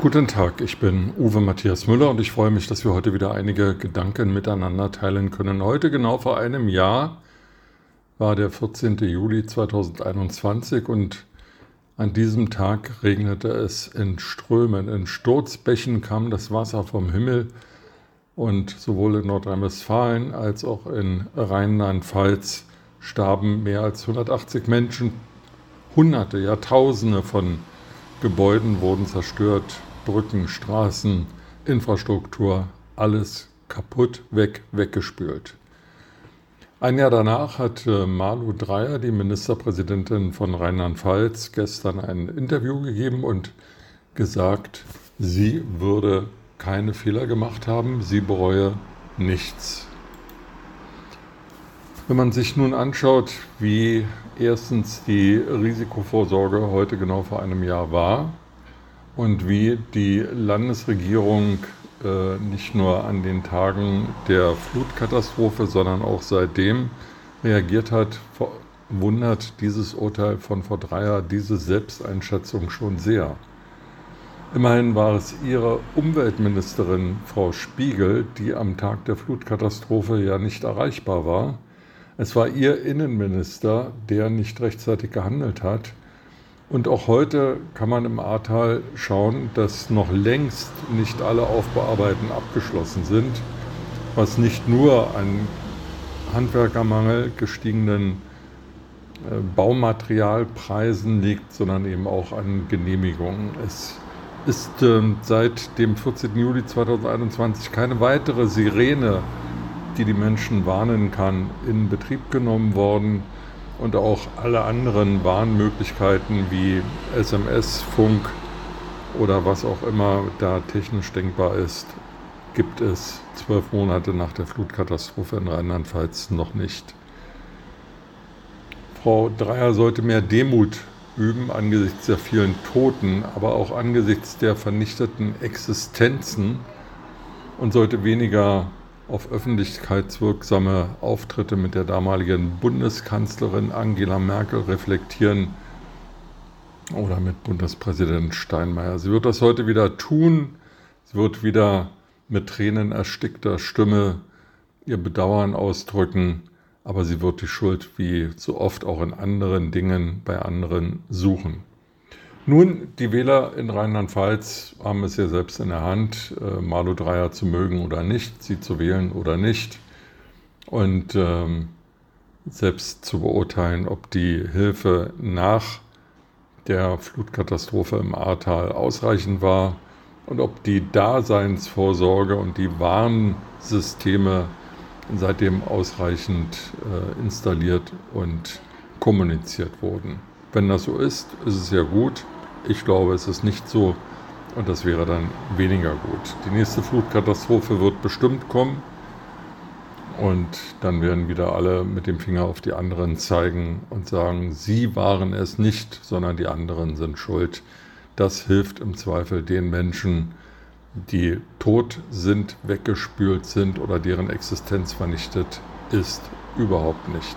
Guten Tag, ich bin Uwe Matthias Müller und ich freue mich, dass wir heute wieder einige Gedanken miteinander teilen können. Heute, genau vor einem Jahr, war der 14. Juli 2021 und an diesem Tag regnete es in Strömen. In Sturzbächen kam das Wasser vom Himmel und sowohl in Nordrhein-Westfalen als auch in Rheinland-Pfalz starben mehr als 180 Menschen. Hunderte, Jahrtausende von Gebäuden wurden zerstört, Brücken, Straßen, Infrastruktur, alles kaputt, weg, weggespült. Ein Jahr danach hat äh, Malu Dreyer, die Ministerpräsidentin von Rheinland-Pfalz, gestern ein Interview gegeben und gesagt, sie würde keine Fehler gemacht haben, sie bereue nichts. Wenn man sich nun anschaut, wie erstens die Risikovorsorge heute genau vor einem Jahr war und wie die Landesregierung äh, nicht nur an den Tagen der Flutkatastrophe, sondern auch seitdem reagiert hat, wundert dieses Urteil von vor drei Jahren diese Selbsteinschätzung schon sehr. Immerhin war es ihre Umweltministerin, Frau Spiegel, die am Tag der Flutkatastrophe ja nicht erreichbar war. Es war ihr Innenminister, der nicht rechtzeitig gehandelt hat. Und auch heute kann man im Ahrtal schauen, dass noch längst nicht alle Aufbearbeiten abgeschlossen sind, was nicht nur an Handwerkermangel, gestiegenen äh, Baumaterialpreisen liegt, sondern eben auch an Genehmigungen. Es ist äh, seit dem 14. Juli 2021 keine weitere Sirene, die die Menschen warnen kann, in Betrieb genommen worden. Und auch alle anderen Warnmöglichkeiten wie SMS, Funk oder was auch immer da technisch denkbar ist, gibt es zwölf Monate nach der Flutkatastrophe in Rheinland-Pfalz noch nicht. Frau Dreier sollte mehr Demut üben angesichts der vielen Toten, aber auch angesichts der vernichteten Existenzen und sollte weniger auf öffentlichkeitswirksame Auftritte mit der damaligen Bundeskanzlerin Angela Merkel reflektieren oder mit Bundespräsident Steinmeier. Sie wird das heute wieder tun. Sie wird wieder mit Tränen erstickter Stimme ihr Bedauern ausdrücken aber sie wird die Schuld wie so oft auch in anderen Dingen bei anderen suchen. Nun, die Wähler in Rheinland-Pfalz haben es ja selbst in der Hand, äh, Malu Dreyer zu mögen oder nicht, sie zu wählen oder nicht. Und ähm, selbst zu beurteilen, ob die Hilfe nach der Flutkatastrophe im Ahrtal ausreichend war und ob die Daseinsvorsorge und die Warnsysteme seitdem ausreichend äh, installiert und kommuniziert wurden. Wenn das so ist, ist es ja gut. Ich glaube, es ist nicht so und das wäre dann weniger gut. Die nächste Flutkatastrophe wird bestimmt kommen und dann werden wieder alle mit dem Finger auf die anderen zeigen und sagen, sie waren es nicht, sondern die anderen sind schuld. Das hilft im Zweifel den Menschen, die tot sind, weggespült sind oder deren Existenz vernichtet ist, überhaupt nicht.